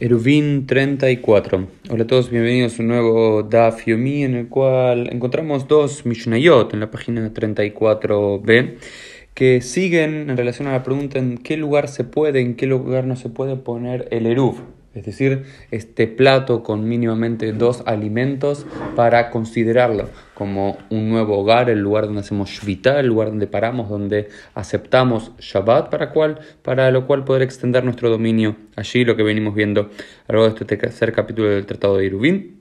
Eruvin 34. Hola a todos, bienvenidos a un nuevo Daf Yomi en el cual encontramos dos Mishnayot en la página 34b que siguen en relación a la pregunta en qué lugar se puede, en qué lugar no se puede poner el Eruv es decir, este plato con mínimamente dos alimentos para considerarlo como un nuevo hogar, el lugar donde hacemos Shvita, el lugar donde paramos, donde aceptamos Shabbat, para, cual, para lo cual poder extender nuestro dominio. Allí lo que venimos viendo a lo largo de este tercer capítulo del Tratado de Irubín.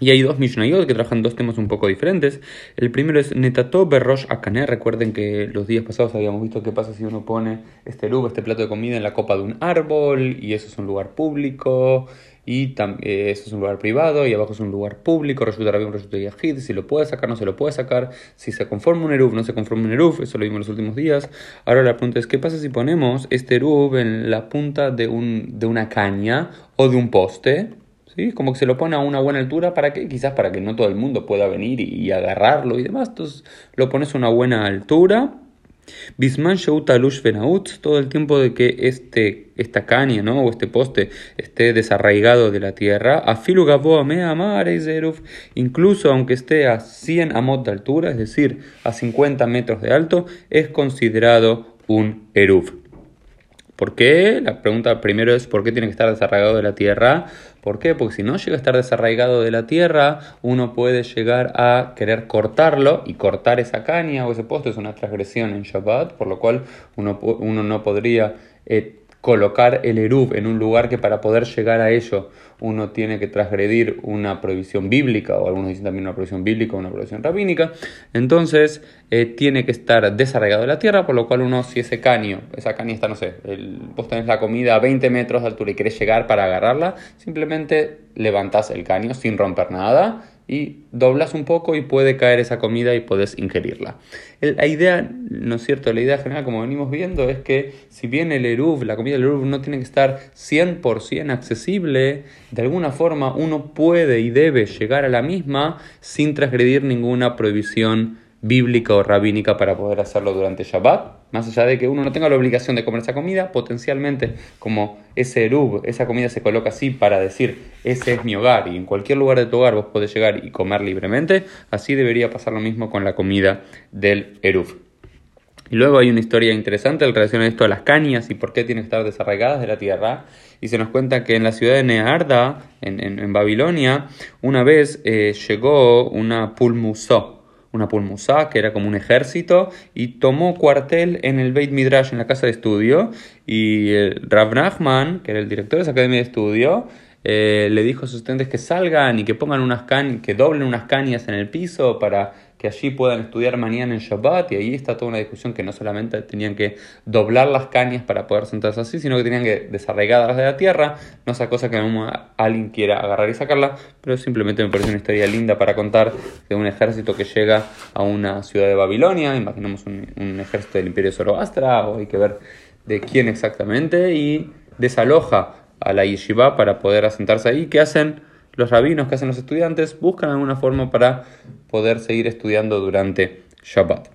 Y hay dos Mishnayot que trabajan dos temas un poco diferentes. El primero es Netato Berrosh Akané. Recuerden que los días pasados habíamos visto qué pasa si uno pone este lugo, este plato de comida en la copa de un árbol y eso es un lugar público y eh, eso es un lugar privado y abajo es un lugar público, resultará bien de Yahid, si lo puede sacar, no se lo puede sacar, si se conforma un Eruv, no se conforma un Eruv, eso lo vimos en los últimos días. Ahora la pregunta es, ¿qué pasa si ponemos este Eruv en la punta de, un, de una caña o de un poste? ¿sí? Como que se lo pone a una buena altura para que, quizás para que no todo el mundo pueda venir y, agarrarlo y demás. Entonces lo pones a una buena altura. Bisman Sheuta Fenaut, todo el tiempo de que este, esta caña ¿no? o este poste esté desarraigado de la tierra, Afilu incluso aunque esté a 100 amot de altura, es decir, a 50 metros de alto, es considerado un Eruf. ¿Por qué? La pregunta primero es ¿por qué tiene que estar desarraigado de la tierra? ¿Por qué? Porque si no llega a estar desarraigado de la tierra, uno puede llegar a querer cortarlo y cortar esa caña o ese poste es una transgresión en Shabbat, por lo cual uno, uno no podría eh, colocar el Eruv en un lugar que para poder llegar a ello uno tiene que transgredir una prohibición bíblica, o algunos dicen también una prohibición bíblica o una prohibición rabínica, entonces eh, tiene que estar desarraigado de la tierra, por lo cual uno, si ese caño, esa caña está, no sé, vos tenés la comida a 20 metros de altura y querés llegar para agarrarla, simplemente levantás el caño sin romper nada y doblas un poco y puede caer esa comida y puedes ingerirla. La idea, ¿no es cierto? La idea general, como venimos viendo, es que si bien el Eruv, la comida del Eruv no tiene que estar 100% accesible, de alguna forma uno puede y debe llegar a la misma sin transgredir ninguna prohibición bíblica o rabínica para poder hacerlo durante Shabbat, más allá de que uno no tenga la obligación de comer esa comida, potencialmente como ese erub, esa comida se coloca así para decir, ese es mi hogar y en cualquier lugar de tu hogar vos podés llegar y comer libremente, así debería pasar lo mismo con la comida del erub. Y luego hay una historia interesante en relación a esto a las cañas y por qué tienen que estar desarraigadas de la tierra. Y se nos cuenta que en la ciudad de Nearda, en, Babilonia, una vez eh, llegó una pulmusó, una pulmusá, que era como un ejército, y tomó cuartel en el Beit Midrash, en la casa de estudio, y el Rav Nachman, que era el director de esa academia de estudio, eh, le dijo a sus estudiantes que salgan y que pongan unas cañas, que doblen unas cañas en el piso para que allí puedan estudiar mañana en Shabbat. Y ahí está toda una discusión que no solamente tenían que doblar las cañas para poder sentarse así, sino que tenían que desarraigarlas de la tierra, no esa cosa que alguien quiera agarrar y sacarla, pero simplemente me parece una historia linda para contar de un ejército que llega a una ciudad de Babilonia, imaginamos un, ejército del imperio Zoroastra, o hay que ver de quién exactamente, y desaloja a la yeshiva para poder asentarse ahí. ¿Qué hacen? los rabinos que hacen los estudiantes buscan alguna forma para poder seguir estudiando durante Shabbat.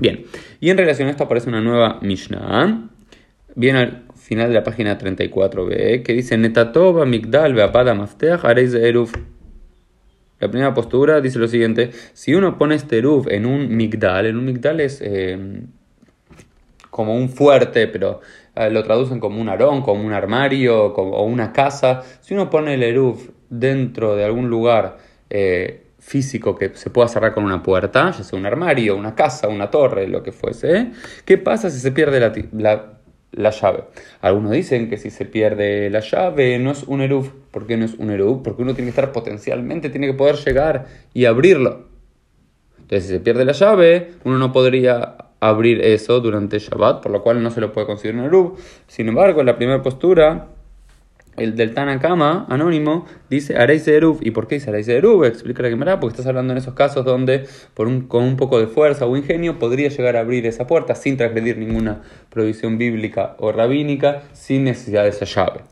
Bien, y en relación a esto aparece una nueva Mishnah, bien al final de la página 34b, que dice Netatova Migdal Beapada Mafteach Eruf. La primera postura dice lo siguiente: si uno pone este Eruf en un Migdal, en un Migdal es eh, como un fuerte, pero eh, lo traducen como un arón, como un armario o una casa. Si uno pone el Eruf dentro de algún lugar eh, físico que se pueda cerrar con una puerta, ya sea un armario, una casa, una torre, lo que fuese, ¿qué pasa si se pierde la, llave? Algunos dicen que si se pierde la llave no es un eruf. ¿Por qué no es un eruf? Porque uno tiene que estar potencialmente, tiene que poder llegar y abrirlo. Entonces, si se pierde la llave, uno no podría abrir eso durante Shabbat, por lo cual no se lo puede considerar un eruf. Sin embargo, en la primera postura, el del Tanakama, anónimo, dice Areis Eruf. ¿Y por qué dice Areis Eruf? Explica la Gemara, porque estás hablando en esos casos donde con un poco de fuerza o ingenio podría llegar a abrir esa puerta sin transgredir ninguna prohibición bíblica o rabínica, sin necesidad de esa llave.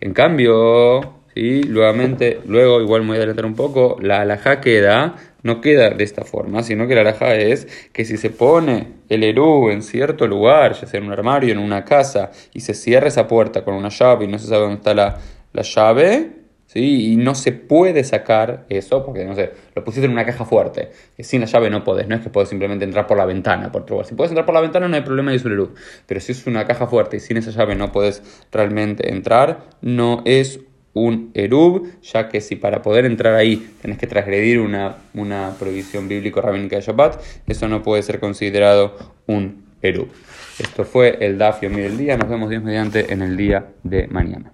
En cambio, y luego igual me voy a adelantar un poco, la alajá queda no queda de esta forma, sino que la alhaja es que si se pone el Eru en cierto lugar, ya sea en un armario, en una casa, y se cierra esa puerta con una llave y no se sabe dónde está la, la llave, ¿sí? y no se puede sacar eso, porque no sé, lo pusiste en una caja fuerte, sin la llave no podés, no es que podés simplemente entrar por la ventana, por Si puedes entrar por la ventana no hay problema de Luz, pero si es una caja fuerte y sin esa llave no puedes realmente entrar, no es un erub, ya que si para poder entrar ahí tenés que transgredir una, una prohibición bíblico-rabínica de Shabbat, eso no puede ser considerado un erub. Esto fue el Daf del día, nos vemos Dios mediante en el día de mañana.